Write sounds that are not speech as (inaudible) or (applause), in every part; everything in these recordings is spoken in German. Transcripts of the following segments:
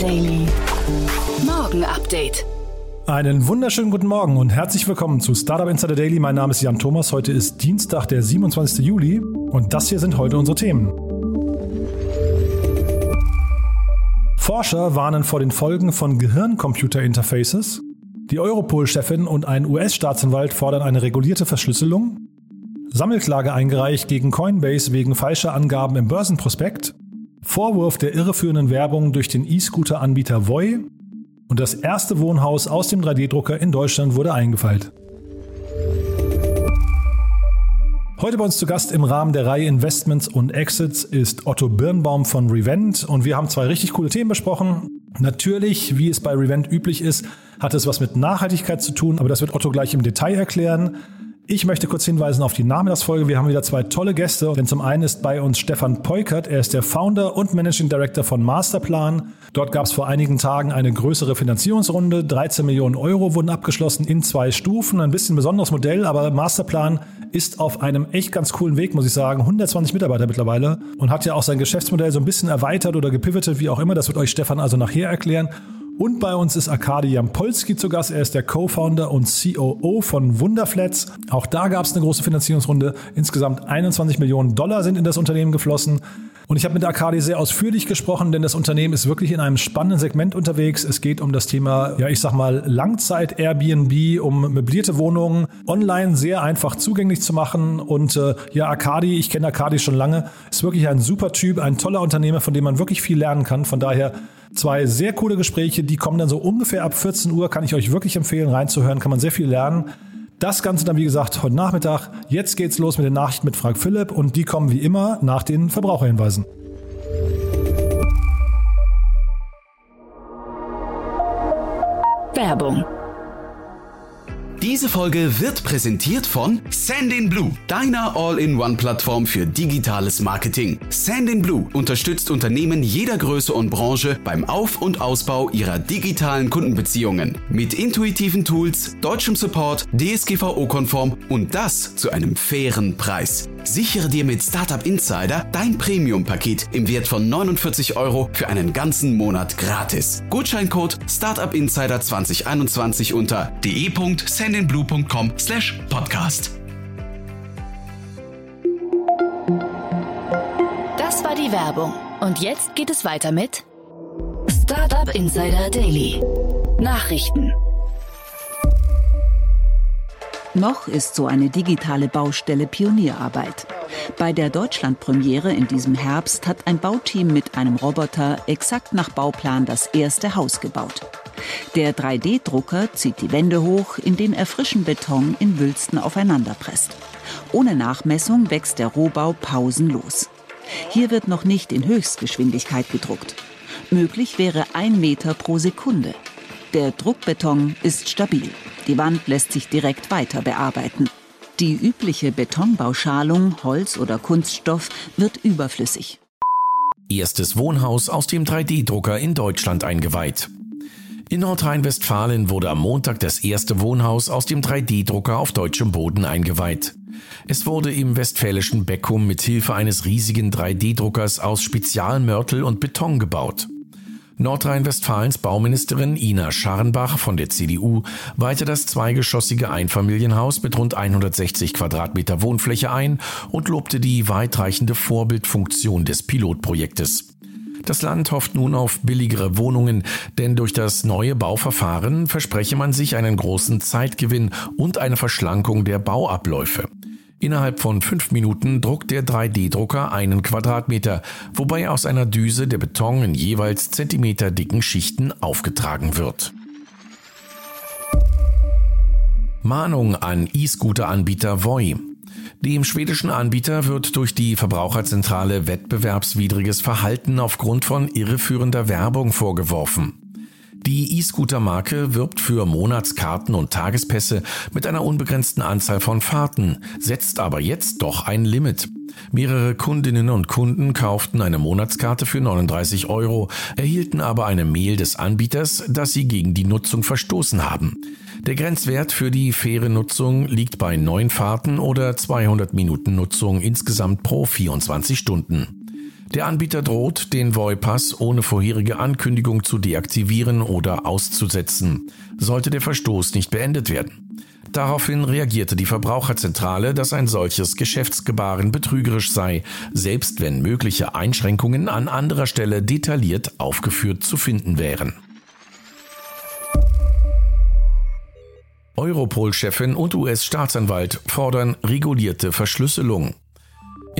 Daily. Morgen Update. Einen wunderschönen guten Morgen und herzlich willkommen zu Startup Insider Daily. Mein Name ist Jan Thomas. Heute ist Dienstag, der 27. Juli und das hier sind heute unsere Themen. Forscher warnen vor den Folgen von Gehirn-Computer-Interfaces. Die Europol-Chefin und ein US-Staatsanwalt fordern eine regulierte Verschlüsselung. Sammelklage eingereicht gegen Coinbase wegen falscher Angaben im Börsenprospekt. Vorwurf der irreführenden Werbung durch den E-Scooter-Anbieter Voi und das erste Wohnhaus aus dem 3D-Drucker in Deutschland wurde eingefeilt. Heute bei uns zu Gast im Rahmen der Reihe Investments und Exits ist Otto Birnbaum von Revent und wir haben zwei richtig coole Themen besprochen. Natürlich, wie es bei Revent üblich ist, hat es was mit Nachhaltigkeit zu tun, aber das wird Otto gleich im Detail erklären. Ich möchte kurz hinweisen auf die Nachmittagsfolge. Wir haben wieder zwei tolle Gäste, denn zum einen ist bei uns Stefan Peukert. Er ist der Founder und Managing Director von Masterplan. Dort gab es vor einigen Tagen eine größere Finanzierungsrunde. 13 Millionen Euro wurden abgeschlossen in zwei Stufen. Ein bisschen besonderes Modell, aber Masterplan ist auf einem echt ganz coolen Weg, muss ich sagen. 120 Mitarbeiter mittlerweile und hat ja auch sein Geschäftsmodell so ein bisschen erweitert oder gepivotet, wie auch immer. Das wird euch Stefan also nachher erklären. Und bei uns ist Arkadi Jampolski zu Gast. Er ist der Co-Founder und COO von Wunderflats. Auch da gab es eine große Finanzierungsrunde. Insgesamt 21 Millionen Dollar sind in das Unternehmen geflossen. Und ich habe mit Arkadi sehr ausführlich gesprochen, denn das Unternehmen ist wirklich in einem spannenden Segment unterwegs. Es geht um das Thema, ja, ich sag mal, Langzeit-Airbnb, um möblierte Wohnungen online sehr einfach zugänglich zu machen. Und äh, ja, Arkadi, ich kenne Arkadi schon lange, ist wirklich ein super Typ, ein toller Unternehmer, von dem man wirklich viel lernen kann. Von daher Zwei sehr coole Gespräche, die kommen dann so ungefähr ab 14 Uhr, kann ich euch wirklich empfehlen, reinzuhören, kann man sehr viel lernen. Das Ganze dann, wie gesagt, heute Nachmittag. Jetzt geht's los mit den Nachrichten mit Frank Philipp und die kommen wie immer nach den Verbraucherhinweisen. Werbung diese Folge wird präsentiert von Sandinblue, deiner All-in-One-Plattform für digitales Marketing. Sandinblue unterstützt Unternehmen jeder Größe und Branche beim Auf- und Ausbau ihrer digitalen Kundenbeziehungen. Mit intuitiven Tools, deutschem Support, DSGVO-konform und das zu einem fairen Preis. Sichere dir mit Startup Insider dein Premium-Paket im Wert von 49 Euro für einen ganzen Monat gratis. Gutscheincode Startup Insider 2021 unter de.sendinblue.com slash podcast. Das war die Werbung. Und jetzt geht es weiter mit Startup Insider Daily. Nachrichten. Noch ist so eine digitale Baustelle Pionierarbeit. Bei der Deutschlandpremiere in diesem Herbst hat ein Bauteam mit einem Roboter exakt nach Bauplan das erste Haus gebaut. Der 3D-Drucker zieht die Wände hoch, indem er frischen Beton in Wülsten aufeinanderpresst. Ohne Nachmessung wächst der Rohbau pausenlos. Hier wird noch nicht in Höchstgeschwindigkeit gedruckt. Möglich wäre ein Meter pro Sekunde. Der Druckbeton ist stabil. Die Wand lässt sich direkt weiter bearbeiten. Die übliche Betonbauschalung, Holz oder Kunststoff wird überflüssig. Erstes Wohnhaus aus dem 3D-Drucker in Deutschland eingeweiht. In Nordrhein-Westfalen wurde am Montag das erste Wohnhaus aus dem 3D-Drucker auf deutschem Boden eingeweiht. Es wurde im westfälischen Beckum mit Hilfe eines riesigen 3D-Druckers aus Spezialmörtel und Beton gebaut. Nordrhein-Westfalens Bauministerin Ina Scharrenbach von der CDU weihte das zweigeschossige Einfamilienhaus mit rund 160 Quadratmeter Wohnfläche ein und lobte die weitreichende Vorbildfunktion des Pilotprojektes. Das Land hofft nun auf billigere Wohnungen, denn durch das neue Bauverfahren verspreche man sich einen großen Zeitgewinn und eine Verschlankung der Bauabläufe. Innerhalb von fünf Minuten druckt der 3D-Drucker einen Quadratmeter, wobei aus einer Düse der Beton in jeweils zentimeterdicken Schichten aufgetragen wird. Mahnung an E-Scooter-Anbieter Voi. Dem schwedischen Anbieter wird durch die Verbraucherzentrale wettbewerbswidriges Verhalten aufgrund von irreführender Werbung vorgeworfen. Die E-Scooter-Marke wirbt für Monatskarten und Tagespässe mit einer unbegrenzten Anzahl von Fahrten, setzt aber jetzt doch ein Limit. Mehrere Kundinnen und Kunden kauften eine Monatskarte für 39 Euro, erhielten aber eine Mail des Anbieters, dass sie gegen die Nutzung verstoßen haben. Der Grenzwert für die faire Nutzung liegt bei neun Fahrten oder 200 Minuten Nutzung insgesamt pro 24 Stunden. Der Anbieter droht, den VoIP-Pass ohne vorherige Ankündigung zu deaktivieren oder auszusetzen, sollte der Verstoß nicht beendet werden. Daraufhin reagierte die Verbraucherzentrale, dass ein solches Geschäftsgebaren betrügerisch sei, selbst wenn mögliche Einschränkungen an anderer Stelle detailliert aufgeführt zu finden wären. Europol-Chefin und US-Staatsanwalt fordern regulierte Verschlüsselung.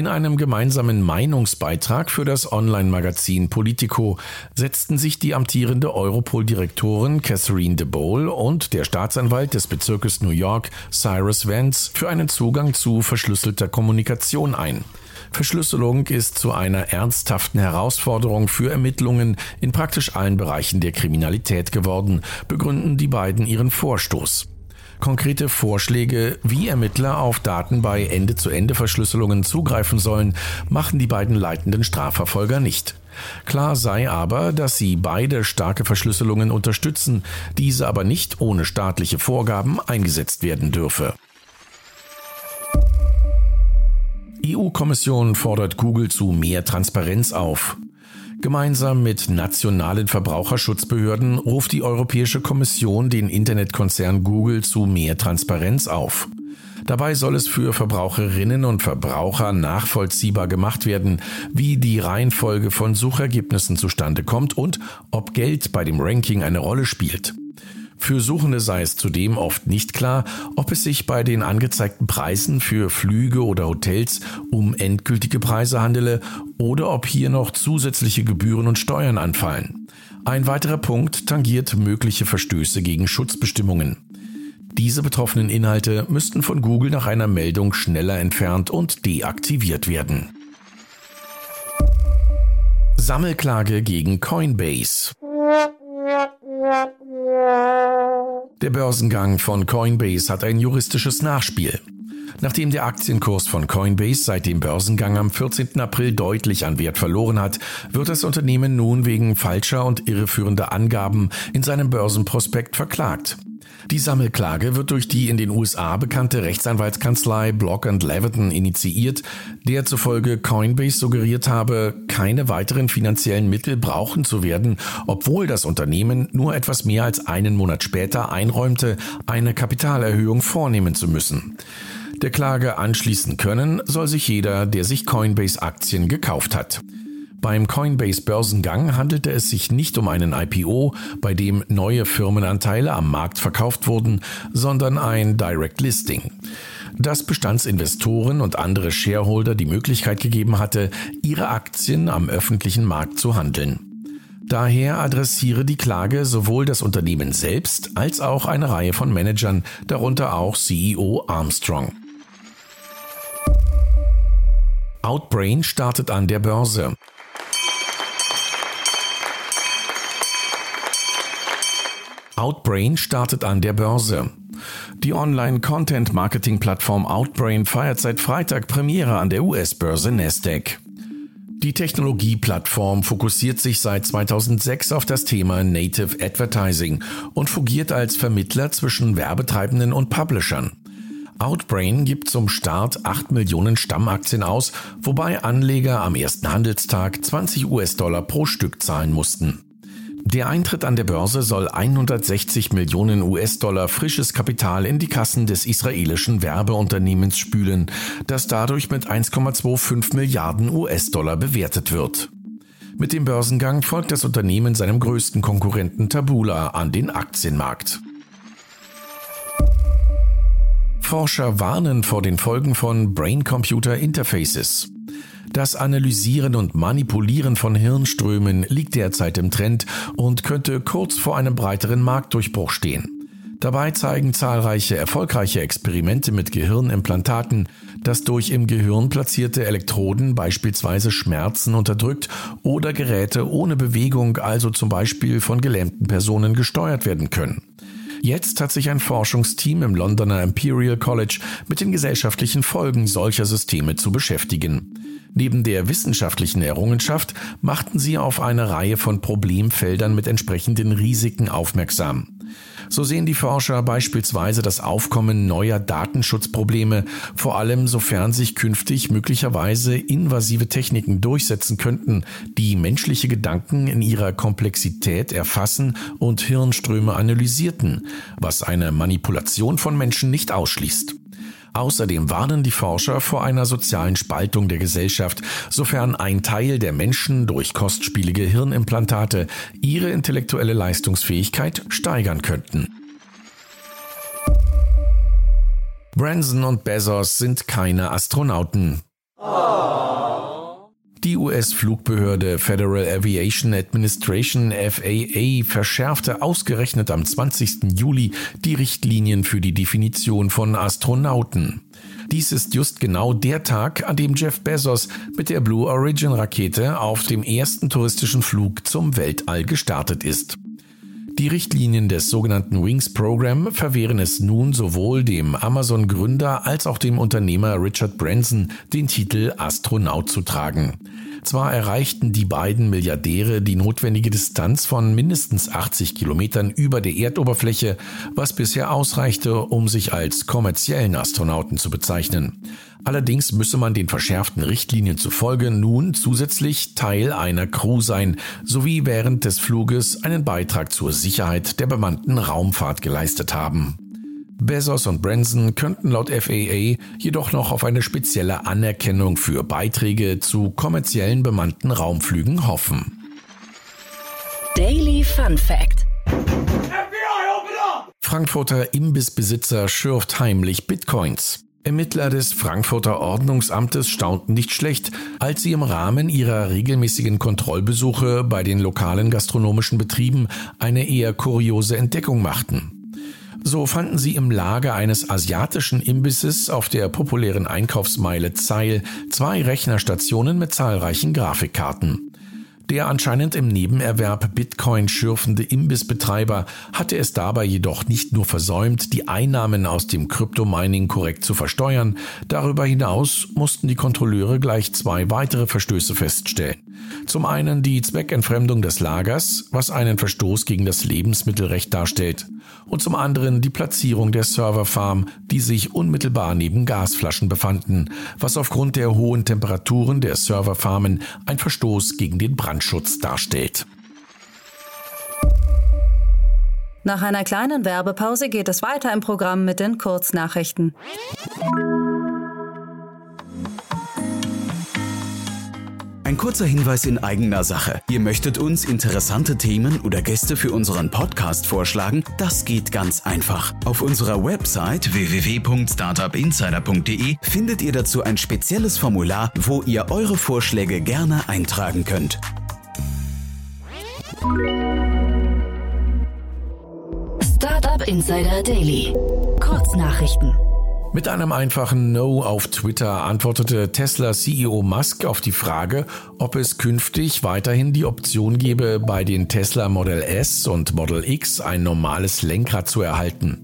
In einem gemeinsamen Meinungsbeitrag für das Online-Magazin Politico setzten sich die amtierende Europol-Direktorin Catherine de Bolle und der Staatsanwalt des Bezirkes New York Cyrus Vance für einen Zugang zu verschlüsselter Kommunikation ein. Verschlüsselung ist zu einer ernsthaften Herausforderung für Ermittlungen in praktisch allen Bereichen der Kriminalität geworden, begründen die beiden ihren Vorstoß. Konkrete Vorschläge, wie Ermittler auf Daten bei Ende-zu-Ende-Verschlüsselungen zugreifen sollen, machen die beiden leitenden Strafverfolger nicht. Klar sei aber, dass sie beide starke Verschlüsselungen unterstützen, diese aber nicht ohne staatliche Vorgaben eingesetzt werden dürfe. EU-Kommission fordert Google zu mehr Transparenz auf. Gemeinsam mit nationalen Verbraucherschutzbehörden ruft die Europäische Kommission den Internetkonzern Google zu mehr Transparenz auf. Dabei soll es für Verbraucherinnen und Verbraucher nachvollziehbar gemacht werden, wie die Reihenfolge von Suchergebnissen zustande kommt und ob Geld bei dem Ranking eine Rolle spielt. Für Suchende sei es zudem oft nicht klar, ob es sich bei den angezeigten Preisen für Flüge oder Hotels um endgültige Preise handele oder ob hier noch zusätzliche Gebühren und Steuern anfallen. Ein weiterer Punkt tangiert mögliche Verstöße gegen Schutzbestimmungen. Diese betroffenen Inhalte müssten von Google nach einer Meldung schneller entfernt und deaktiviert werden. Sammelklage gegen Coinbase. Der Börsengang von Coinbase hat ein juristisches Nachspiel. Nachdem der Aktienkurs von Coinbase seit dem Börsengang am 14. April deutlich an Wert verloren hat, wird das Unternehmen nun wegen falscher und irreführender Angaben in seinem Börsenprospekt verklagt. Die Sammelklage wird durch die in den USA bekannte Rechtsanwaltskanzlei Block Leviton initiiert, der zufolge Coinbase suggeriert habe, keine weiteren finanziellen Mittel brauchen zu werden, obwohl das Unternehmen nur etwas mehr als einen Monat später einräumte, eine Kapitalerhöhung vornehmen zu müssen. Der Klage anschließen können soll sich jeder, der sich Coinbase-Aktien gekauft hat. Beim Coinbase-Börsengang handelte es sich nicht um einen IPO, bei dem neue Firmenanteile am Markt verkauft wurden, sondern ein Direct Listing das Bestandsinvestoren und andere Shareholder die Möglichkeit gegeben hatte, ihre Aktien am öffentlichen Markt zu handeln. Daher adressiere die Klage sowohl das Unternehmen selbst als auch eine Reihe von Managern, darunter auch CEO Armstrong. Outbrain startet an der Börse. Outbrain startet an der Börse. Die Online-Content-Marketing-Plattform Outbrain feiert seit Freitag Premiere an der US-Börse Nasdaq. Die Technologieplattform fokussiert sich seit 2006 auf das Thema Native Advertising und fungiert als Vermittler zwischen Werbetreibenden und Publishern. Outbrain gibt zum Start 8 Millionen Stammaktien aus, wobei Anleger am ersten Handelstag 20 US-Dollar pro Stück zahlen mussten. Der Eintritt an der Börse soll 160 Millionen US-Dollar frisches Kapital in die Kassen des israelischen Werbeunternehmens spülen, das dadurch mit 1,25 Milliarden US-Dollar bewertet wird. Mit dem Börsengang folgt das Unternehmen seinem größten Konkurrenten Tabula an den Aktienmarkt. Forscher warnen vor den Folgen von Brain-Computer Interfaces. Das Analysieren und Manipulieren von Hirnströmen liegt derzeit im Trend und könnte kurz vor einem breiteren Marktdurchbruch stehen. Dabei zeigen zahlreiche erfolgreiche Experimente mit Gehirnimplantaten, dass durch im Gehirn platzierte Elektroden beispielsweise Schmerzen unterdrückt oder Geräte ohne Bewegung, also zum Beispiel von gelähmten Personen, gesteuert werden können. Jetzt hat sich ein Forschungsteam im Londoner Imperial College mit den gesellschaftlichen Folgen solcher Systeme zu beschäftigen. Neben der wissenschaftlichen Errungenschaft machten sie auf eine Reihe von Problemfeldern mit entsprechenden Risiken aufmerksam. So sehen die Forscher beispielsweise das Aufkommen neuer Datenschutzprobleme, vor allem sofern sich künftig möglicherweise invasive Techniken durchsetzen könnten, die menschliche Gedanken in ihrer Komplexität erfassen und Hirnströme analysierten, was eine Manipulation von Menschen nicht ausschließt. Außerdem warnen die Forscher vor einer sozialen Spaltung der Gesellschaft, sofern ein Teil der Menschen durch kostspielige Hirnimplantate ihre intellektuelle Leistungsfähigkeit steigern könnten. Branson und Bezos sind keine Astronauten. Die US-Flugbehörde Federal Aviation Administration FAA verschärfte ausgerechnet am 20. Juli die Richtlinien für die Definition von Astronauten. Dies ist just genau der Tag, an dem Jeff Bezos mit der Blue Origin Rakete auf dem ersten touristischen Flug zum Weltall gestartet ist. Die Richtlinien des sogenannten Wings Program verwehren es nun sowohl dem Amazon-Gründer als auch dem Unternehmer Richard Branson, den Titel Astronaut zu tragen. Zwar erreichten die beiden Milliardäre die notwendige Distanz von mindestens 80 Kilometern über der Erdoberfläche, was bisher ausreichte, um sich als kommerziellen Astronauten zu bezeichnen. Allerdings müsse man den verschärften Richtlinien zufolge nun zusätzlich Teil einer Crew sein, sowie während des Fluges einen Beitrag zur Sicherheit der bemannten Raumfahrt geleistet haben. Bezos und Branson könnten laut FAA jedoch noch auf eine spezielle Anerkennung für Beiträge zu kommerziellen bemannten Raumflügen hoffen. Daily Fun Fact Frankfurter Imbissbesitzer schürft heimlich Bitcoins. Ermittler des Frankfurter Ordnungsamtes staunten nicht schlecht, als sie im Rahmen ihrer regelmäßigen Kontrollbesuche bei den lokalen gastronomischen Betrieben eine eher kuriose Entdeckung machten. So fanden sie im Lager eines asiatischen Imbisses auf der populären Einkaufsmeile Zeil zwei Rechnerstationen mit zahlreichen Grafikkarten. Der anscheinend im Nebenerwerb Bitcoin schürfende Imbissbetreiber hatte es dabei jedoch nicht nur versäumt, die Einnahmen aus dem Kryptomining korrekt zu versteuern, darüber hinaus mussten die Kontrolleure gleich zwei weitere Verstöße feststellen. Zum einen die Zweckentfremdung des Lagers, was einen Verstoß gegen das Lebensmittelrecht darstellt, und zum anderen die Platzierung der Serverfarm, die sich unmittelbar neben Gasflaschen befanden, was aufgrund der hohen Temperaturen der Serverfarmen ein Verstoß gegen den Brandschutz darstellt. Nach einer kleinen Werbepause geht es weiter im Programm mit den Kurznachrichten. Ein kurzer Hinweis in eigener Sache. Ihr möchtet uns interessante Themen oder Gäste für unseren Podcast vorschlagen? Das geht ganz einfach. Auf unserer Website www.startupinsider.de findet ihr dazu ein spezielles Formular, wo ihr eure Vorschläge gerne eintragen könnt. Startup Insider Daily. Kurznachrichten. Mit einem einfachen No auf Twitter antwortete Tesla CEO Musk auf die Frage, ob es künftig weiterhin die Option gebe, bei den Tesla Model S und Model X ein normales Lenkrad zu erhalten.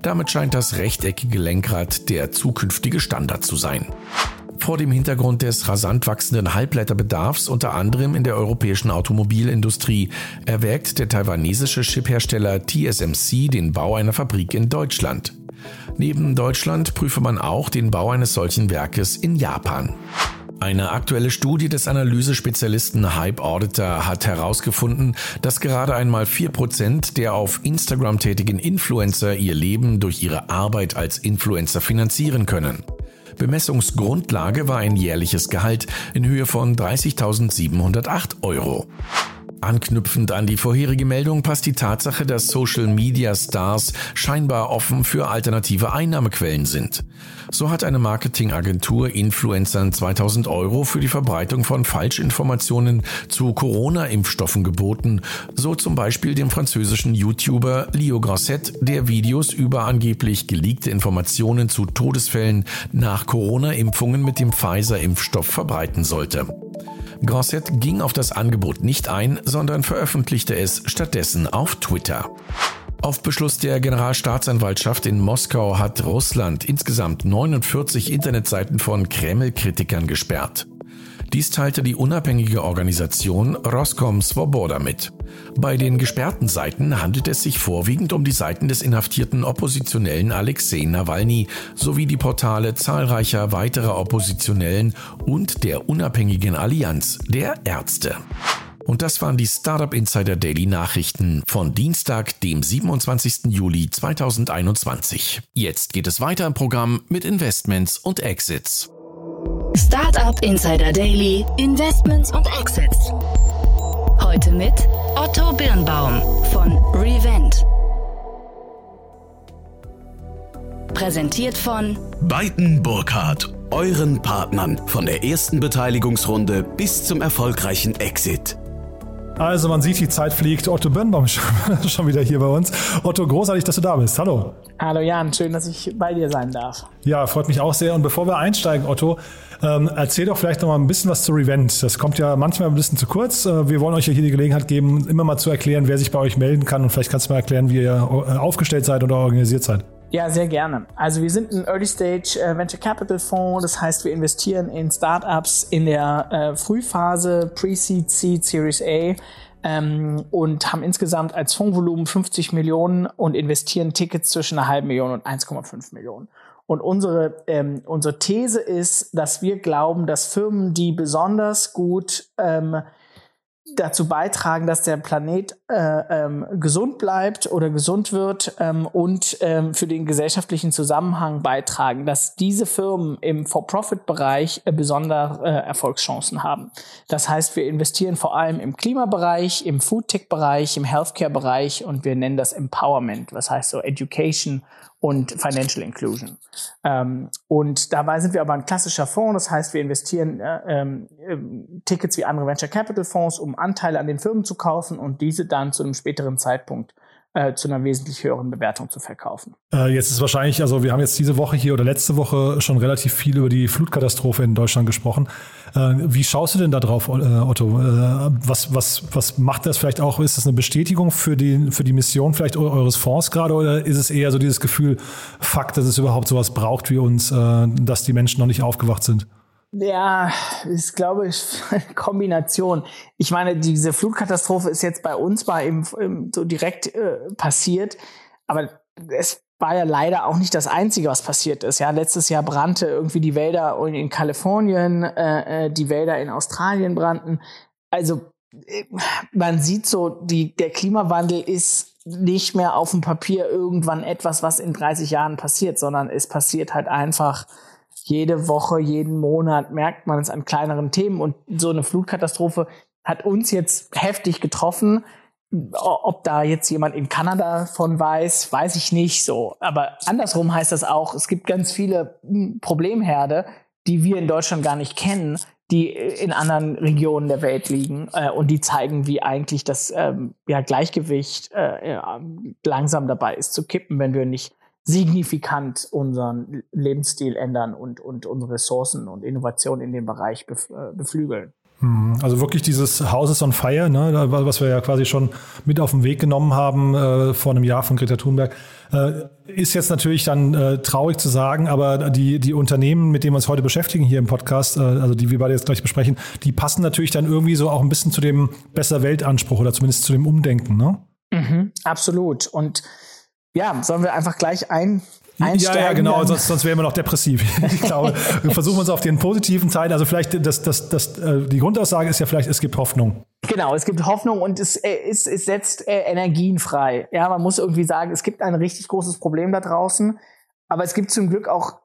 Damit scheint das rechteckige Lenkrad der zukünftige Standard zu sein. Vor dem Hintergrund des rasant wachsenden Halbleiterbedarfs unter anderem in der europäischen Automobilindustrie erwägt der taiwanesische Chiphersteller TSMC den Bau einer Fabrik in Deutschland. Neben Deutschland prüfe man auch den Bau eines solchen Werkes in Japan. Eine aktuelle Studie des Analysespezialisten Hype Auditor hat herausgefunden, dass gerade einmal 4% der auf Instagram tätigen Influencer ihr Leben durch ihre Arbeit als Influencer finanzieren können. Bemessungsgrundlage war ein jährliches Gehalt in Höhe von 30.708 Euro. Anknüpfend an die vorherige Meldung passt die Tatsache, dass Social Media Stars scheinbar offen für alternative Einnahmequellen sind. So hat eine Marketingagentur Influencern 2000 Euro für die Verbreitung von Falschinformationen zu Corona-Impfstoffen geboten, so zum Beispiel dem französischen YouTuber Leo Grosset, der Videos über angeblich geleakte Informationen zu Todesfällen nach Corona-Impfungen mit dem Pfizer-Impfstoff verbreiten sollte. Grosset ging auf das Angebot nicht ein, sondern veröffentlichte es stattdessen auf Twitter. Auf Beschluss der Generalstaatsanwaltschaft in Moskau hat Russland insgesamt 49 Internetseiten von Kreml-Kritikern gesperrt. Dies teilte die unabhängige Organisation Roscom Svoboda mit. Bei den gesperrten Seiten handelt es sich vorwiegend um die Seiten des inhaftierten Oppositionellen Alexei Nawalny sowie die Portale zahlreicher weiterer Oppositionellen und der unabhängigen Allianz der Ärzte. Und das waren die Startup Insider Daily Nachrichten von Dienstag, dem 27. Juli 2021. Jetzt geht es weiter im Programm mit Investments und Exits. Startup Insider Daily, Investments und Exits. Heute mit Otto Birnbaum von Revent. Präsentiert von Beiten Burkhardt, euren Partnern von der ersten Beteiligungsrunde bis zum erfolgreichen Exit. Also man sieht, die Zeit fliegt. Otto Birnbaum (laughs) ist schon wieder hier bei uns. Otto, großartig, dass du da bist. Hallo. Hallo Jan, schön, dass ich bei dir sein darf. Ja, freut mich auch sehr. Und bevor wir einsteigen, Otto, ähm, erzähl doch vielleicht noch mal ein bisschen was zu Revent. Das kommt ja manchmal ein bisschen zu kurz. Äh, wir wollen euch ja hier die Gelegenheit geben, immer mal zu erklären, wer sich bei euch melden kann. Und vielleicht kannst du mal erklären, wie ihr äh, aufgestellt seid oder organisiert seid. Ja, sehr gerne. Also wir sind ein Early Stage äh, Venture Capital Fonds, das heißt, wir investieren in Startups in der äh, Frühphase, Pre-Seed, Seed, Series A ähm, und haben insgesamt als Fondsvolumen 50 Millionen und investieren Tickets zwischen einer halben Million und 1,5 Millionen. Und unsere, ähm, unsere These ist, dass wir glauben, dass Firmen, die besonders gut ähm, dazu beitragen, dass der Planet äh, ähm, gesund bleibt oder gesund wird ähm, und ähm, für den gesellschaftlichen Zusammenhang beitragen, dass diese Firmen im For-Profit-Bereich äh, besondere äh, Erfolgschancen haben. Das heißt, wir investieren vor allem im Klimabereich, im Food-Tech-Bereich, im Healthcare-Bereich und wir nennen das Empowerment, was heißt so Education und Financial Inclusion. Ähm, und dabei sind wir aber ein klassischer Fonds, das heißt, wir investieren äh, ähm, Tickets wie andere Venture Capital Fonds, um Anteile an den Firmen zu kaufen und diese dann zu einem späteren Zeitpunkt äh, zu einer wesentlich höheren Bewertung zu verkaufen. Äh, jetzt ist wahrscheinlich, also wir haben jetzt diese Woche hier oder letzte Woche schon relativ viel über die Flutkatastrophe in Deutschland gesprochen. Äh, wie schaust du denn da drauf, äh, Otto? Äh, was, was, was macht das vielleicht auch? Ist das eine Bestätigung für die, für die Mission vielleicht eures Fonds gerade oder ist es eher so dieses Gefühl, Fakt, dass es überhaupt sowas braucht wie uns, äh, dass die Menschen noch nicht aufgewacht sind? Ja, ich glaube, eine (laughs) Kombination. Ich meine, diese Flutkatastrophe ist jetzt bei uns mal eben, eben so direkt äh, passiert, aber es war ja leider auch nicht das Einzige, was passiert ist. Ja, letztes Jahr brannte irgendwie die Wälder in Kalifornien, äh, äh, die Wälder in Australien brannten. Also äh, man sieht so, die, der Klimawandel ist nicht mehr auf dem Papier irgendwann etwas, was in 30 Jahren passiert, sondern es passiert halt einfach jede Woche, jeden Monat merkt man es an kleineren Themen und so eine Flutkatastrophe hat uns jetzt heftig getroffen. Ob da jetzt jemand in Kanada von weiß, weiß ich nicht so. Aber andersrum heißt das auch, es gibt ganz viele hm, Problemherde, die wir in Deutschland gar nicht kennen, die in anderen Regionen der Welt liegen äh, und die zeigen, wie eigentlich das ähm, ja, Gleichgewicht äh, langsam dabei ist zu kippen, wenn wir nicht signifikant unseren Lebensstil ändern und, und unsere Ressourcen und Innovationen in dem Bereich äh, beflügeln. Hm, also wirklich dieses Houses on Fire, ne, was wir ja quasi schon mit auf den Weg genommen haben äh, vor einem Jahr von Greta Thunberg, äh, ist jetzt natürlich dann äh, traurig zu sagen, aber die, die Unternehmen, mit denen wir uns heute beschäftigen hier im Podcast, äh, also die wir beide jetzt gleich besprechen, die passen natürlich dann irgendwie so auch ein bisschen zu dem besser Weltanspruch oder zumindest zu dem Umdenken, ne? Mhm, absolut. Und ja, sollen wir einfach gleich ein, einsteigen? Ja, ja, genau, sonst, sonst wären wir noch depressiv. (laughs) ich glaube, wir versuchen uns auf den positiven Teil, also vielleicht, das, das, das, äh, die Grundaussage ist ja vielleicht, es gibt Hoffnung. Genau, es gibt Hoffnung und es, äh, es, es setzt äh, Energien frei. Ja, man muss irgendwie sagen, es gibt ein richtig großes Problem da draußen. Aber es gibt zum Glück auch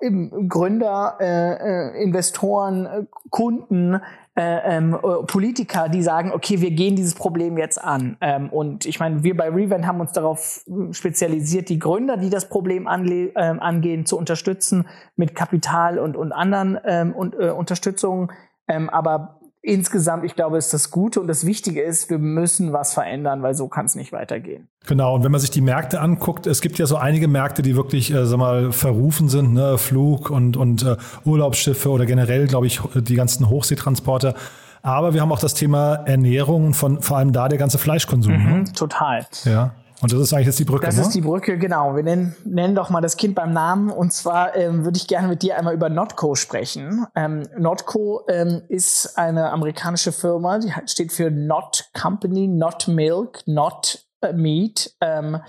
Gründer, äh, Investoren, Kunden, äh, ähm, äh, Politiker, die sagen, okay, wir gehen dieses Problem jetzt an. Ähm, und ich meine, wir bei Revent haben uns darauf spezialisiert, die Gründer, die das Problem anle ähm, angehen, zu unterstützen mit Kapital und, und anderen ähm, und, äh, Unterstützungen. Ähm, aber insgesamt, ich glaube, ist das Gute und das Wichtige ist, wir müssen was verändern, weil so kann es nicht weitergehen. Genau, und wenn man sich die Märkte anguckt, es gibt ja so einige Märkte, die wirklich, äh, sag mal, verrufen sind, ne? Flug und, und äh, Urlaubsschiffe oder generell, glaube ich, die ganzen Hochseetransporter. Aber wir haben auch das Thema Ernährung und von vor allem da der ganze Fleischkonsum. Mhm, ne? Total. Ja. Und das ist eigentlich jetzt die Brücke. Das ne? ist die Brücke, genau. Wir nennen, nennen doch mal das Kind beim Namen. Und zwar ähm, würde ich gerne mit dir einmal über Notco sprechen. Ähm, Notco ähm, ist eine amerikanische Firma, die steht für Not Company, Not Milk, Not äh, Meat. Ähm,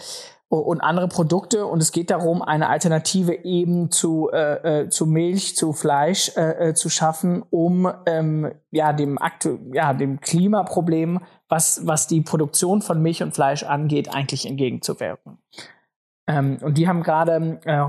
und andere Produkte. Und es geht darum, eine Alternative eben zu, äh, äh, zu Milch, zu Fleisch äh, äh, zu schaffen, um ähm, ja, dem, aktu ja, dem Klimaproblem, was, was die Produktion von Milch und Fleisch angeht, eigentlich entgegenzuwirken. Ähm, und die haben gerade äh,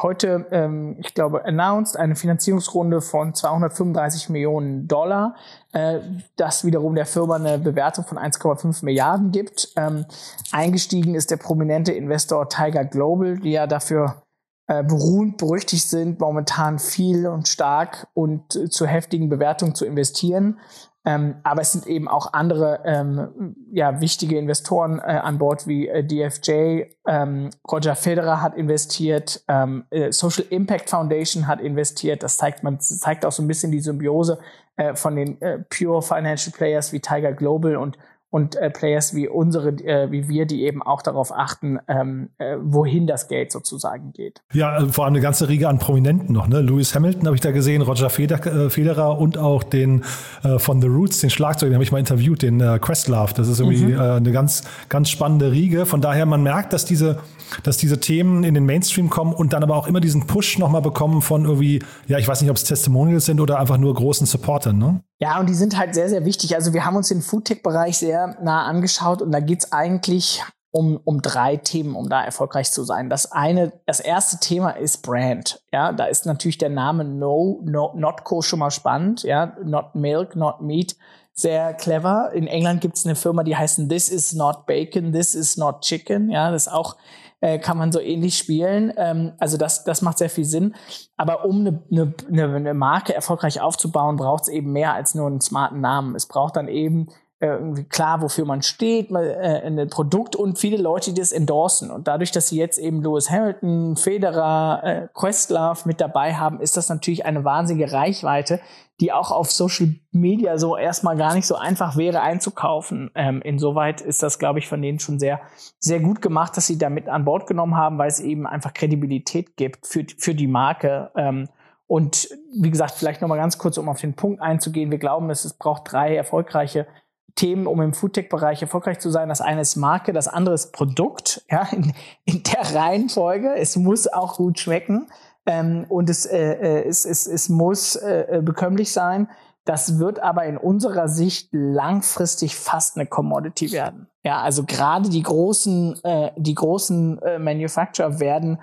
heute, ähm, ich glaube, announced eine Finanzierungsrunde von 235 Millionen Dollar, äh, das wiederum der Firma eine Bewertung von 1,5 Milliarden gibt. Ähm, eingestiegen ist der prominente Investor Tiger Global, die ja dafür äh, berühmt berüchtigt sind, momentan viel und stark und äh, zu heftigen Bewertungen zu investieren. Ähm, aber es sind eben auch andere ähm, ja, wichtige Investoren äh, an Bord wie äh, DFJ. Ähm, Roger Federer hat investiert, ähm, äh, Social Impact Foundation hat investiert. Das zeigt man zeigt auch so ein bisschen die Symbiose äh, von den äh, pure Financial Players wie Tiger Global und und äh, Players wie unsere, äh, wie wir, die eben auch darauf achten, ähm, äh, wohin das Geld sozusagen geht. Ja, äh, vor allem eine ganze Riege an Prominenten noch. Ne? Lewis Hamilton habe ich da gesehen, Roger Feder, äh, Federer und auch den äh, von The Roots, den Schlagzeug, den habe ich mal interviewt, den äh, Questlove. Das ist irgendwie mhm. äh, eine ganz, ganz spannende Riege. Von daher, man merkt, dass diese, dass diese Themen in den Mainstream kommen und dann aber auch immer diesen Push nochmal bekommen von irgendwie, ja, ich weiß nicht, ob es Testimonials sind oder einfach nur großen Supportern. Ne? Ja, und die sind halt sehr, sehr wichtig. Also wir haben uns den Foodtech-Bereich sehr nah angeschaut und da geht's eigentlich um, um drei Themen, um da erfolgreich zu sein. Das eine, das erste Thema ist Brand. Ja, da ist natürlich der Name No, no Notco schon mal spannend. Ja, Not Milk, Not Meat. Sehr clever. In England gibt's eine Firma, die heißt This is not Bacon, This is not Chicken. Ja, das ist auch äh, kann man so ähnlich spielen. Ähm, also das, das macht sehr viel Sinn. Aber um eine, eine, eine Marke erfolgreich aufzubauen, braucht es eben mehr als nur einen smarten Namen. Es braucht dann eben irgendwie klar, wofür man steht, äh, ein Produkt und viele Leute, die das endorsen. Und dadurch, dass sie jetzt eben Lewis Hamilton, Federer, äh, Questlove mit dabei haben, ist das natürlich eine wahnsinnige Reichweite, die auch auf Social Media so erstmal gar nicht so einfach wäre einzukaufen. Ähm, insoweit ist das, glaube ich, von denen schon sehr, sehr gut gemacht, dass sie da mit an Bord genommen haben, weil es eben einfach Kredibilität gibt für, für die Marke. Ähm, und wie gesagt, vielleicht nochmal ganz kurz, um auf den Punkt einzugehen. Wir glauben, dass es braucht drei erfolgreiche Themen, um im Foodtech-Bereich erfolgreich zu sein. Das eine ist Marke, das andere ist Produkt, ja, in, in der Reihenfolge. Es muss auch gut schmecken ähm, und es, äh, äh es, es, es muss äh, äh, bekömmlich sein. Das wird aber in unserer Sicht langfristig fast eine Commodity werden. Ja, also gerade die großen, äh, die großen äh, Manufacturer werden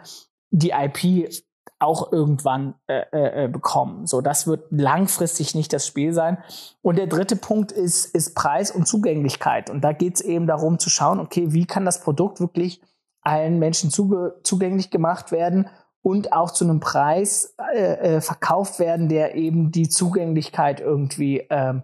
die IP auch irgendwann äh, äh, äh, bekommen. So, das wird langfristig nicht das Spiel sein. Und der dritte Punkt ist, ist Preis und Zugänglichkeit. Und da geht es eben darum zu schauen, okay, wie kann das Produkt wirklich allen Menschen zugänglich gemacht werden und auch zu einem Preis äh, äh, verkauft werden, der eben die Zugänglichkeit irgendwie ähm,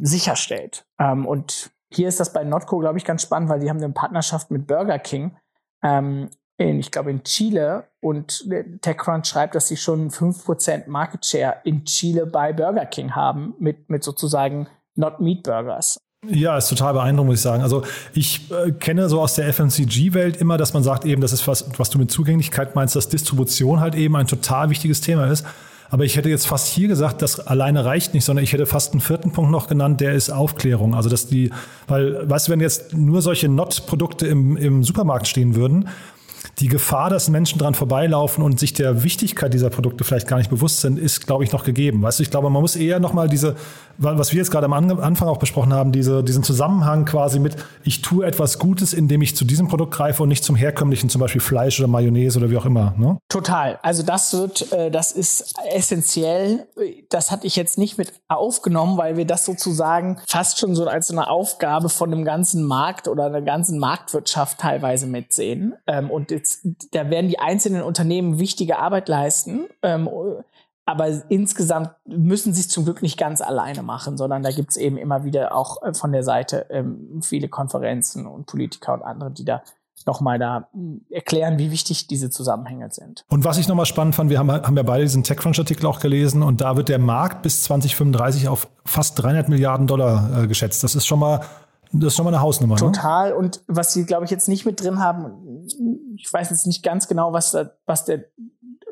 sicherstellt. Ähm, und hier ist das bei Notco, glaube ich, ganz spannend, weil die haben eine Partnerschaft mit Burger King. Ähm, in, ich glaube, in Chile und TechCrunch schreibt, dass sie schon 5% Market Share in Chile bei Burger King haben mit, mit sozusagen Not Meat Burgers. Ja, ist total beeindruckend, muss ich sagen. Also ich äh, kenne so aus der FMCG-Welt immer, dass man sagt eben, das ist was, was du mit Zugänglichkeit meinst, dass Distribution halt eben ein total wichtiges Thema ist. Aber ich hätte jetzt fast hier gesagt, das alleine reicht nicht, sondern ich hätte fast einen vierten Punkt noch genannt, der ist Aufklärung. Also dass die, weil, weißt du, wenn jetzt nur solche Not-Produkte im, im Supermarkt stehen würden, die Gefahr, dass Menschen dran vorbeilaufen und sich der Wichtigkeit dieser Produkte vielleicht gar nicht bewusst sind, ist, glaube ich, noch gegeben. Weißt du, ich glaube, man muss eher nochmal diese, was wir jetzt gerade am Anfang auch besprochen haben, diese, diesen Zusammenhang quasi mit, ich tue etwas Gutes, indem ich zu diesem Produkt greife und nicht zum herkömmlichen, zum Beispiel Fleisch oder Mayonnaise oder wie auch immer. Ne? Total. Also das wird, äh, das ist essentiell. Das hatte ich jetzt nicht mit aufgenommen, weil wir das sozusagen fast schon so als eine Aufgabe von dem ganzen Markt oder einer ganzen Marktwirtschaft teilweise mitsehen. Ähm, und jetzt, da werden die einzelnen Unternehmen wichtige Arbeit leisten. Ähm, aber insgesamt müssen sie es zum Glück nicht ganz alleine machen, sondern da gibt es eben immer wieder auch äh, von der Seite ähm, viele Konferenzen und Politiker und andere, die da nochmal da hm, erklären, wie wichtig diese Zusammenhänge sind. Und was ich nochmal spannend fand, wir haben, haben ja beide diesen TechCrunch-Artikel auch gelesen und da wird der Markt bis 2035 auf fast 300 Milliarden Dollar äh, geschätzt. Das ist schon mal das ist schon mal eine Hausnummer. Ne? Total. Ne? Und was sie, glaube ich, jetzt nicht mit drin haben, ich weiß jetzt nicht ganz genau, was, da, was der,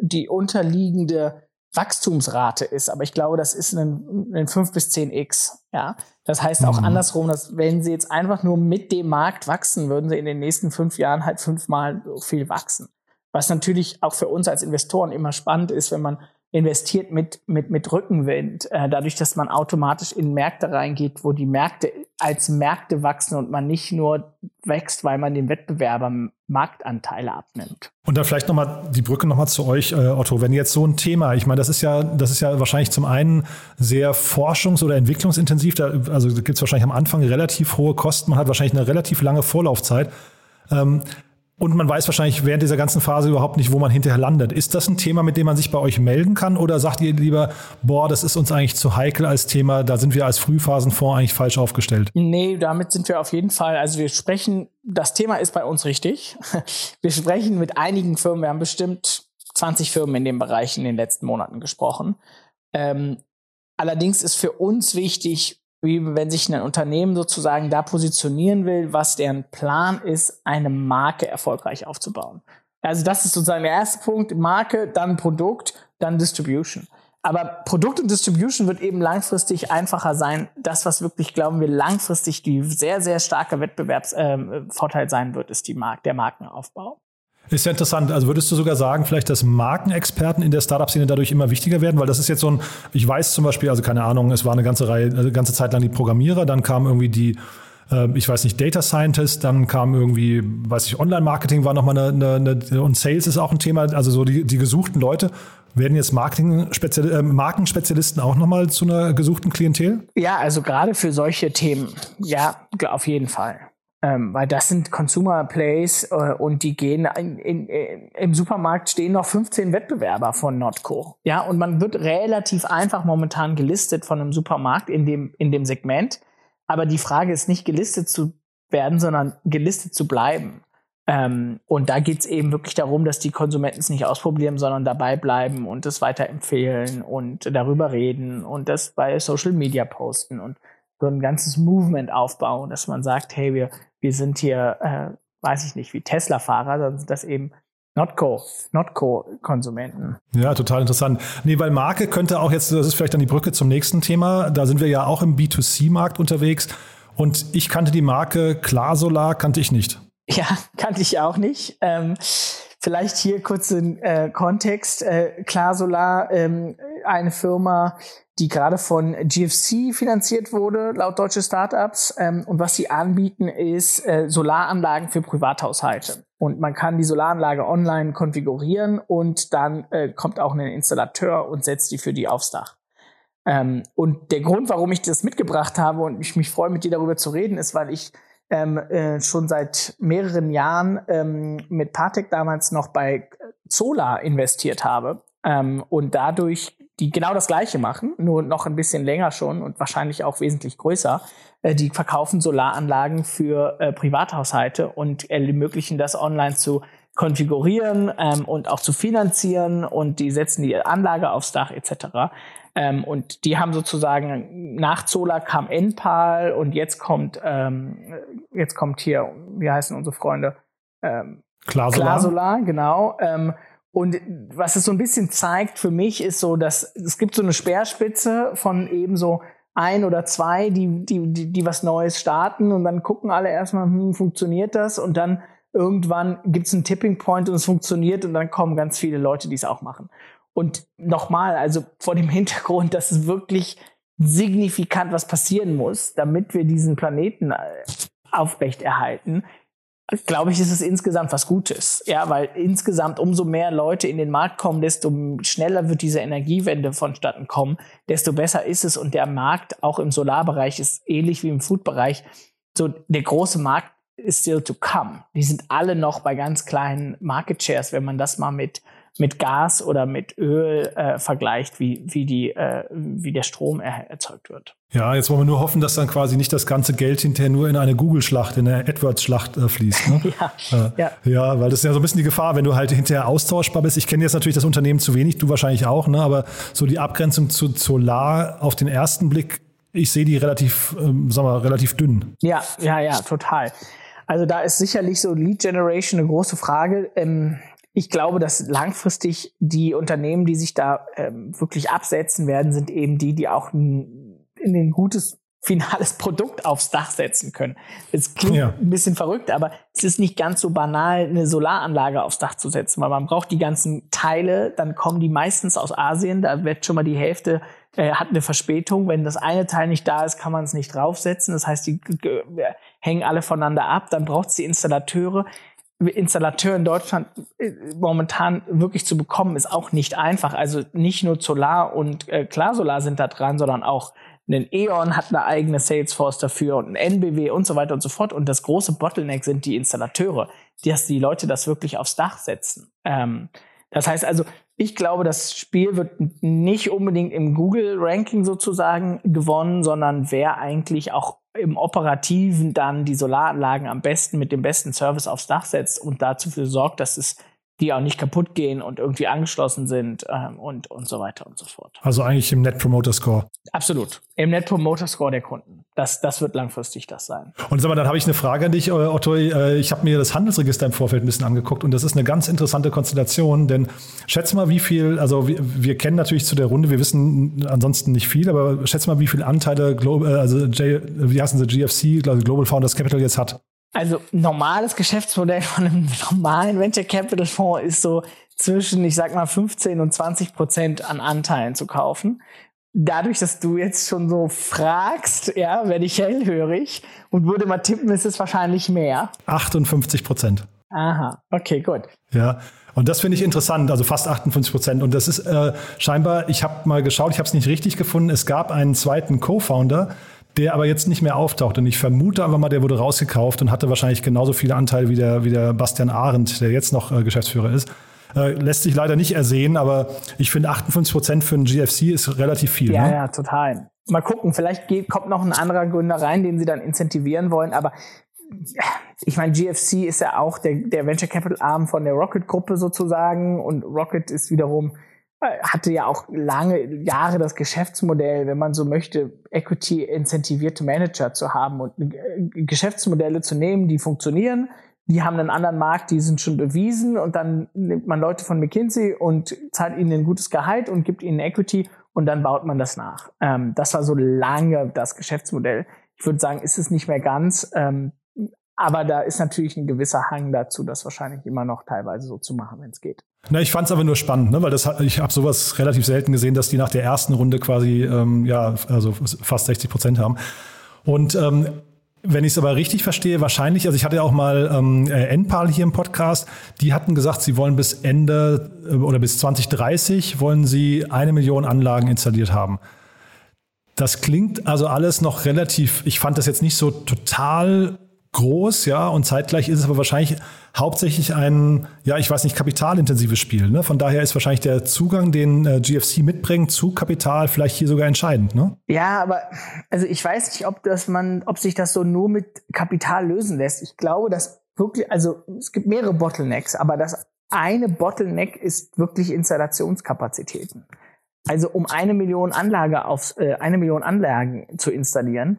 die unterliegende Wachstumsrate ist, aber ich glaube, das ist ein, ein 5 bis 10x. Ja, das heißt auch mhm. andersrum, dass wenn sie jetzt einfach nur mit dem Markt wachsen, würden sie in den nächsten fünf Jahren halt fünfmal so viel wachsen. Was natürlich auch für uns als Investoren immer spannend ist, wenn man investiert mit, mit, mit Rückenwind, äh, dadurch, dass man automatisch in Märkte reingeht, wo die Märkte als Märkte wachsen und man nicht nur wächst, weil man den Wettbewerbern Marktanteile abnimmt. Und dann vielleicht nochmal die Brücke nochmal zu euch, äh, Otto. Wenn jetzt so ein Thema, ich meine, das ist ja, das ist ja wahrscheinlich zum einen sehr forschungs- oder entwicklungsintensiv, da, also gibt es wahrscheinlich am Anfang relativ hohe Kosten, man hat wahrscheinlich eine relativ lange Vorlaufzeit. Ähm, und man weiß wahrscheinlich während dieser ganzen Phase überhaupt nicht, wo man hinterher landet. Ist das ein Thema, mit dem man sich bei euch melden kann? Oder sagt ihr lieber, boah, das ist uns eigentlich zu heikel als Thema, da sind wir als Frühphasenfonds eigentlich falsch aufgestellt? Nee, damit sind wir auf jeden Fall, also wir sprechen, das Thema ist bei uns richtig. (laughs) Wir sprechen mit einigen Firmen, wir haben bestimmt 20 Firmen in dem Bereich in den letzten Monaten gesprochen. Ähm, allerdings ist für uns wichtig, wie wenn sich ein Unternehmen sozusagen da positionieren will, was deren Plan ist, eine Marke erfolgreich aufzubauen. Also das ist sozusagen der erste Punkt, Marke, dann Produkt, dann Distribution. Aber Produkt und Distribution wird eben langfristig einfacher sein. Das, was wirklich, glauben wir, langfristig die sehr, sehr starke Wettbewerbsvorteil äh, sein wird, ist die Mark der Markenaufbau. Ist ja interessant. Also würdest du sogar sagen, vielleicht, dass Markenexperten in der Startup-Szene dadurch immer wichtiger werden? Weil das ist jetzt so ein, ich weiß zum Beispiel, also keine Ahnung, es war eine ganze Reihe, eine ganze Zeit lang die Programmierer, dann kam irgendwie die, äh, ich weiß nicht, Data Scientist, dann kam irgendwie, weiß ich, Online-Marketing war nochmal eine, eine, eine, und Sales ist auch ein Thema, also so die, die gesuchten Leute. Werden jetzt Marketing äh, Markenspezialisten auch nochmal zu einer gesuchten Klientel? Ja, also gerade für solche Themen, ja, auf jeden Fall. Ähm, weil das sind Consumer Plays äh, und die gehen in, in, in, im Supermarkt stehen noch 15 Wettbewerber von Notco. Ja, und man wird relativ einfach momentan gelistet von einem Supermarkt in dem, in dem Segment. Aber die Frage ist nicht gelistet zu werden, sondern gelistet zu bleiben. Ähm, und da geht's eben wirklich darum, dass die Konsumenten es nicht ausprobieren, sondern dabei bleiben und es weiterempfehlen und darüber reden und das bei Social Media posten und so ein ganzes Movement aufbauen, dass man sagt, hey, wir, wir sind hier, äh, weiß ich nicht, wie Tesla-Fahrer, sondern sind das eben Notco, Notco-Konsumenten. Ja, total interessant. Nee, weil Marke könnte auch jetzt, das ist vielleicht dann die Brücke zum nächsten Thema, da sind wir ja auch im B2C-Markt unterwegs und ich kannte die Marke Klarsolar, kannte ich nicht. Ja, (laughs) kannte ich auch nicht. Ähm, vielleicht hier kurz in äh, Kontext. Äh, Klarsolar, ähm, eine Firma, die gerade von GFC finanziert wurde, laut deutsche Startups. Ähm, und was sie anbieten, ist äh, Solaranlagen für Privathaushalte. Und man kann die Solaranlage online konfigurieren und dann äh, kommt auch ein Installateur und setzt die für die aufs Dach. Ähm, und der Grund, warum ich das mitgebracht habe und ich mich freue, mit dir darüber zu reden, ist, weil ich ähm, äh, schon seit mehreren Jahren ähm, mit Partec damals noch bei Zola investiert habe ähm, und dadurch die genau das Gleiche machen, nur noch ein bisschen länger schon und wahrscheinlich auch wesentlich größer. Äh, die verkaufen Solaranlagen für äh, Privathaushalte und ermöglichen das online zu konfigurieren ähm, und auch zu finanzieren und die setzen die Anlage aufs Dach etc. Ähm, und die haben sozusagen nach Zola kam Enpal und jetzt kommt ähm, jetzt kommt hier wie heißen unsere Freunde ähm, Klarsolar. Klarsolar genau ähm, und was es so ein bisschen zeigt für mich ist so, dass es gibt so eine Speerspitze von eben so ein oder zwei, die, die, die, die was Neues starten und dann gucken alle erstmal, hm, funktioniert das? Und dann irgendwann gibt es einen Tipping Point und es funktioniert und dann kommen ganz viele Leute, die es auch machen. Und nochmal, also vor dem (laughs) Hintergrund, dass es wirklich signifikant was passieren muss, damit wir diesen Planeten äh, aufrechterhalten, glaube ich, ist es insgesamt was Gutes. Ja, weil insgesamt umso mehr Leute in den Markt kommen, desto schneller wird diese Energiewende vonstatten kommen, desto besser ist es. Und der Markt auch im Solarbereich ist ähnlich wie im Foodbereich. So, der große Markt ist still to come. Die sind alle noch bei ganz kleinen Market Shares, wenn man das mal mit mit Gas oder mit Öl äh, vergleicht, wie, wie, die, äh, wie der Strom er erzeugt wird. Ja, jetzt wollen wir nur hoffen, dass dann quasi nicht das ganze Geld hinterher nur in eine Google-Schlacht, in eine AdWords-Schlacht äh, fließt. Ne? (laughs) ja, ja. ja, weil das ist ja so ein bisschen die Gefahr, wenn du halt hinterher austauschbar bist. Ich kenne jetzt natürlich das Unternehmen zu wenig, du wahrscheinlich auch, ne? aber so die Abgrenzung zu Solar auf den ersten Blick ich sehe die relativ, ähm, sagen wir, relativ dünn. Ja, ja, ja, total. Also da ist sicherlich so Lead Generation eine große Frage. Ähm, ich glaube, dass langfristig die Unternehmen, die sich da ähm, wirklich absetzen werden, sind eben die, die auch ein, in ein gutes finales (laughs) Produkt aufs Dach setzen können. Es klingt ja. ein bisschen verrückt, aber es ist nicht ganz so banal, eine Solaranlage aufs Dach zu setzen, weil man braucht die ganzen Teile, dann kommen die meistens aus Asien, da wird schon mal die Hälfte äh, hat eine Verspätung. Wenn das eine Teil nicht da ist, kann man es nicht draufsetzen. Das heißt, die hängen alle voneinander ab. Dann braucht es die Installateure. Installateur in Deutschland äh, momentan wirklich zu bekommen, ist auch nicht einfach. Also nicht nur Solar und äh, Klarsolar sind da dran, sondern auch ein E.ON hat eine eigene Salesforce dafür und ein NBW und so weiter und so fort. Und das große Bottleneck sind die Installateure, dass die Leute das wirklich aufs Dach setzen. Ähm, das heißt also, ich glaube, das Spiel wird nicht unbedingt im Google-Ranking sozusagen gewonnen, sondern wer eigentlich auch im Operativen dann die Solaranlagen am besten mit dem besten Service aufs Dach setzt und dafür sorgt, dass es die auch nicht kaputt gehen und irgendwie angeschlossen sind ähm, und, und so weiter und so fort. Also eigentlich im Net Promoter Score. Absolut. Im Net Promoter Score der Kunden. Das, das wird langfristig das sein. Und sag mal, dann habe ich eine Frage an dich, äh, Otto. Äh, ich habe mir das Handelsregister im Vorfeld ein bisschen angeguckt und das ist eine ganz interessante Konstellation, denn schätze mal, wie viel, also wir, wir kennen natürlich zu der Runde, wir wissen ansonsten nicht viel, aber schätze mal, wie viele Anteile, Global, äh, also J, wie heißen sie, GFC, also Global Founders Capital jetzt hat. Also normales Geschäftsmodell von einem normalen Venture Capital Fonds ist so zwischen, ich sag mal, 15 und 20 Prozent an Anteilen zu kaufen. Dadurch, dass du jetzt schon so fragst, ja, werde ich hellhörig und würde mal tippen, ist es wahrscheinlich mehr. 58 Prozent. Aha, okay, gut. Ja, und das finde ich interessant, also fast 58 Prozent. Und das ist äh, scheinbar, ich habe mal geschaut, ich habe es nicht richtig gefunden, es gab einen zweiten Co-Founder, der aber jetzt nicht mehr auftaucht. Und ich vermute einfach mal, der wurde rausgekauft und hatte wahrscheinlich genauso viele Anteile wie der, wie der Bastian Arendt, der jetzt noch äh, Geschäftsführer ist. Äh, lässt sich leider nicht ersehen, aber ich finde 58 Prozent für einen GFC ist relativ viel. Ja, ne? ja, total. Mal gucken, vielleicht geht, kommt noch ein anderer Gründer rein, den sie dann incentivieren wollen, aber ich meine, GFC ist ja auch der, der Venture Capital Arm von der Rocket Gruppe sozusagen und Rocket ist wiederum hatte ja auch lange Jahre das Geschäftsmodell, wenn man so möchte, Equity-incentivierte Manager zu haben und äh, Geschäftsmodelle zu nehmen, die funktionieren. Die haben einen anderen Markt, die sind schon bewiesen und dann nimmt man Leute von McKinsey und zahlt ihnen ein gutes Gehalt und gibt ihnen Equity und dann baut man das nach. Ähm, das war so lange das Geschäftsmodell. Ich würde sagen, ist es nicht mehr ganz. Ähm, aber da ist natürlich ein gewisser Hang dazu, das wahrscheinlich immer noch teilweise so zu machen, wenn es geht. Na, ich fand es aber nur spannend, ne? weil das, ich habe sowas relativ selten gesehen, dass die nach der ersten Runde quasi ähm, ja also fast 60 Prozent haben. Und ähm, wenn ich es aber richtig verstehe, wahrscheinlich, also ich hatte ja auch mal ähm, äh, Enpal hier im Podcast, die hatten gesagt, sie wollen bis Ende äh, oder bis 2030 wollen sie eine Million Anlagen installiert haben. Das klingt also alles noch relativ, ich fand das jetzt nicht so total groß, ja, und zeitgleich ist es aber wahrscheinlich hauptsächlich ein, ja, ich weiß nicht, kapitalintensives Spiel. Ne? Von daher ist wahrscheinlich der Zugang, den äh, GFC mitbringt zu Kapital, vielleicht hier sogar entscheidend. Ne? Ja, aber also ich weiß nicht, ob das man, ob sich das so nur mit Kapital lösen lässt. Ich glaube, dass wirklich, also es gibt mehrere Bottlenecks, aber das eine Bottleneck ist wirklich Installationskapazitäten. Also um eine Million Anlage auf äh, eine Million Anlagen zu installieren,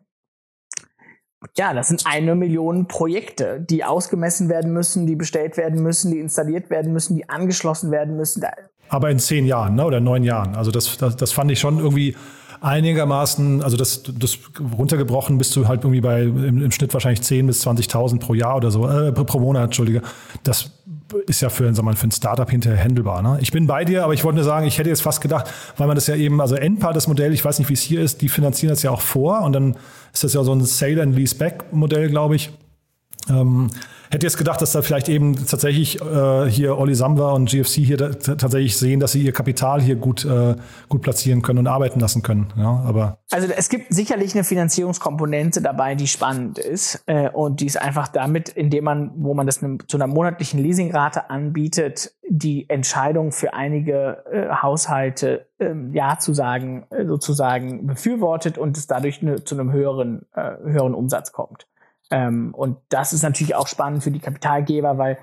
ja, das sind eine Million Projekte, die ausgemessen werden müssen, die bestellt werden müssen, die installiert werden müssen, die angeschlossen werden müssen. Aber in zehn Jahren ne, oder neun Jahren. Also das, das, das fand ich schon irgendwie einigermaßen, also das, das runtergebrochen bist du halt irgendwie bei im, im Schnitt wahrscheinlich 10.000 bis 20.000 pro Jahr oder so, äh, pro Monat, Entschuldige. Das ist ja für, sag mal, für ein Startup hinterher handelbar. Ne? Ich bin bei dir, aber ich wollte nur sagen, ich hätte jetzt fast gedacht, weil man das ja eben, also Enpal, das Modell, ich weiß nicht, wie es hier ist, die finanzieren das ja auch vor und dann ist das ja so ein Sale and Lease Back Modell, glaube ich. Ähm, hätte jetzt gedacht, dass da vielleicht eben tatsächlich äh, hier Olli Samba und GFC hier tatsächlich sehen, dass sie ihr Kapital hier gut, äh, gut platzieren können und arbeiten lassen können. Ja, aber also es gibt sicherlich eine Finanzierungskomponente dabei, die spannend ist äh, und die ist einfach damit, indem man, wo man das ne, zu einer monatlichen Leasingrate anbietet, die Entscheidung für einige äh, Haushalte ähm, ja zu sagen, äh, sozusagen befürwortet und es dadurch ne, zu einem höheren, äh, höheren Umsatz kommt. Ähm, und das ist natürlich auch spannend für die Kapitalgeber, weil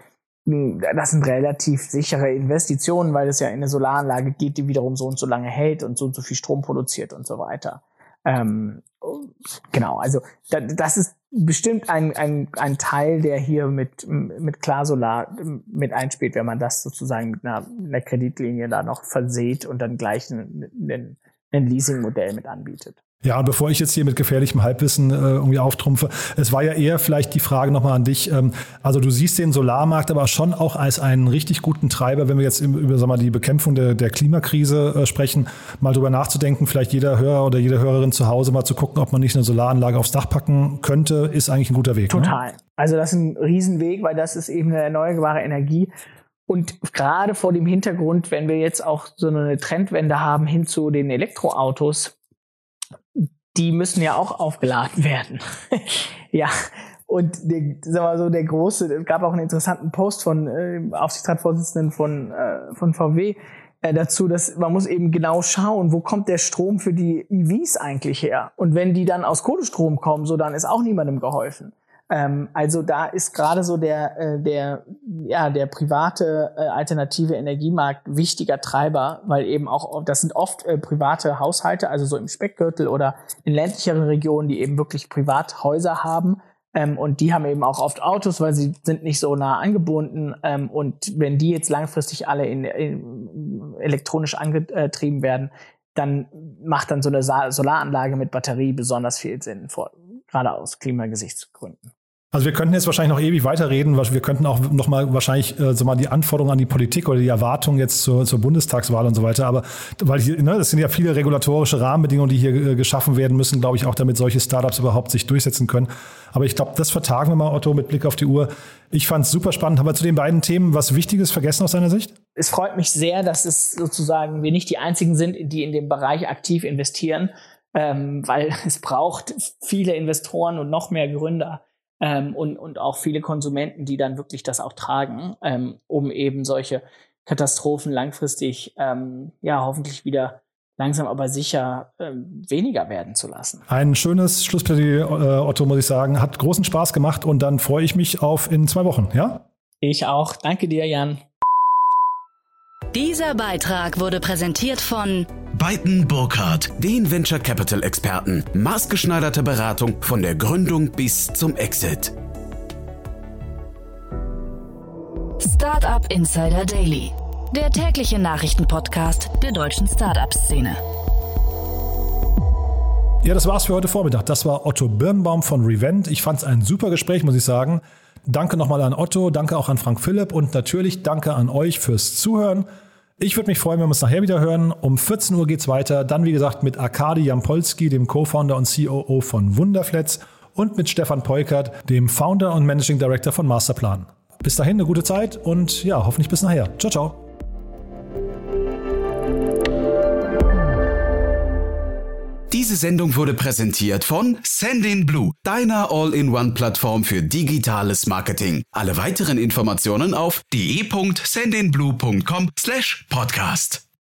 mh, hm, das sind relativ sichere Investitionen, weil es ja in eine Solaranlage geht, die wiederum so und so lange hält und so und so viel Strom produziert und so weiter. Ähm, genau, also da, das ist bestimmt ein, ein, ein Teil, der hier mit, mit Klarsolar mit einspielt, wenn man das sozusagen mit einer, einer Kreditlinie da noch verseht und dann gleich ein, ein, ein Leasing-Modell mit anbietet. Ja, und bevor ich jetzt hier mit gefährlichem Halbwissen äh, irgendwie auftrumpfe, es war ja eher vielleicht die Frage nochmal an dich. Ähm, also du siehst den Solarmarkt aber schon auch als einen richtig guten Treiber, wenn wir jetzt über sag mal, die Bekämpfung der, der Klimakrise äh, sprechen, mal drüber nachzudenken, vielleicht jeder Hörer oder jede Hörerin zu Hause mal zu gucken, ob man nicht eine Solaranlage aufs Dach packen könnte, ist eigentlich ein guter Weg. Ne? Total. Ne? Also das ist ein Riesenweg, weil das ist eben eine erneuerbare Energie. Und gerade vor dem Hintergrund, wenn wir jetzt auch so eine Trendwende haben hin zu den Elektroautos, die müssen ja auch aufgeladen werden. (laughs) ja. Und der, sag mal so, der große, es gab auch einen interessanten Post von äh, Aufsichtsratsvorsitzenden von, äh, von VW äh, dazu, dass man muss eben genau schauen, wo kommt der Strom für die EVs eigentlich her? Und wenn die dann aus Kohlestrom kommen, so dann ist auch niemandem geholfen. Ähm, also da ist gerade so der, äh, der, ja, der private äh, alternative Energiemarkt wichtiger Treiber, weil eben auch, das sind oft äh, private Haushalte, also so im Speckgürtel oder in ländlicheren Regionen, die eben wirklich Privathäuser haben. Ähm, und die haben eben auch oft Autos, weil sie sind nicht so nah angebunden. Ähm, und wenn die jetzt langfristig alle in, in elektronisch angetrieben werden, dann macht dann so eine Solaranlage mit Batterie besonders viel Sinn, vor, gerade aus Klimagesichtsgründen. Also wir könnten jetzt wahrscheinlich noch ewig weiterreden, weil wir könnten auch noch mal wahrscheinlich äh, so mal die Anforderungen an die Politik oder die Erwartungen jetzt zur, zur Bundestagswahl und so weiter. Aber weil hier, ne, das sind ja viele regulatorische Rahmenbedingungen, die hier äh, geschaffen werden müssen, glaube ich, auch damit solche Startups überhaupt sich durchsetzen können. Aber ich glaube, das vertagen wir mal, Otto, mit Blick auf die Uhr. Ich fand es super spannend. Haben wir zu den beiden Themen was Wichtiges vergessen aus deiner Sicht? Es freut mich sehr, dass es sozusagen wir nicht die einzigen sind, die in dem Bereich aktiv investieren, ähm, weil (laughs) es braucht viele Investoren und noch mehr Gründer ähm, und, und auch viele Konsumenten, die dann wirklich das auch tragen, ähm, um eben solche Katastrophen langfristig ähm, ja hoffentlich wieder langsam aber sicher ähm, weniger werden zu lassen. Ein schönes Schlussplädoyer, äh, Otto, muss ich sagen. Hat großen Spaß gemacht und dann freue ich mich auf in zwei Wochen, ja? Ich auch. Danke dir, Jan. Dieser Beitrag wurde präsentiert von Beiten Burkhardt, den Venture Capital Experten. Maßgeschneiderte Beratung von der Gründung bis zum Exit. Startup Insider Daily, der tägliche Nachrichtenpodcast der deutschen Startup-Szene. Ja, das war's für heute Vormittag. Das war Otto Birnbaum von Revent. Ich fand es ein super Gespräch, muss ich sagen. Danke nochmal an Otto, danke auch an Frank Philipp und natürlich danke an euch fürs Zuhören. Ich würde mich freuen, wenn wir uns nachher wieder hören. Um 14 Uhr geht's weiter. Dann, wie gesagt, mit Arkadi Jampolski, dem Co-Founder und COO von Wunderflats und mit Stefan Peukert, dem Founder und Managing Director von Masterplan. Bis dahin eine gute Zeit und ja, hoffentlich bis nachher. Ciao, ciao. Diese Sendung wurde präsentiert von Sendinblue, deiner All-in-One-Plattform für digitales Marketing. Alle weiteren Informationen auf de.sendinblue.com/podcast.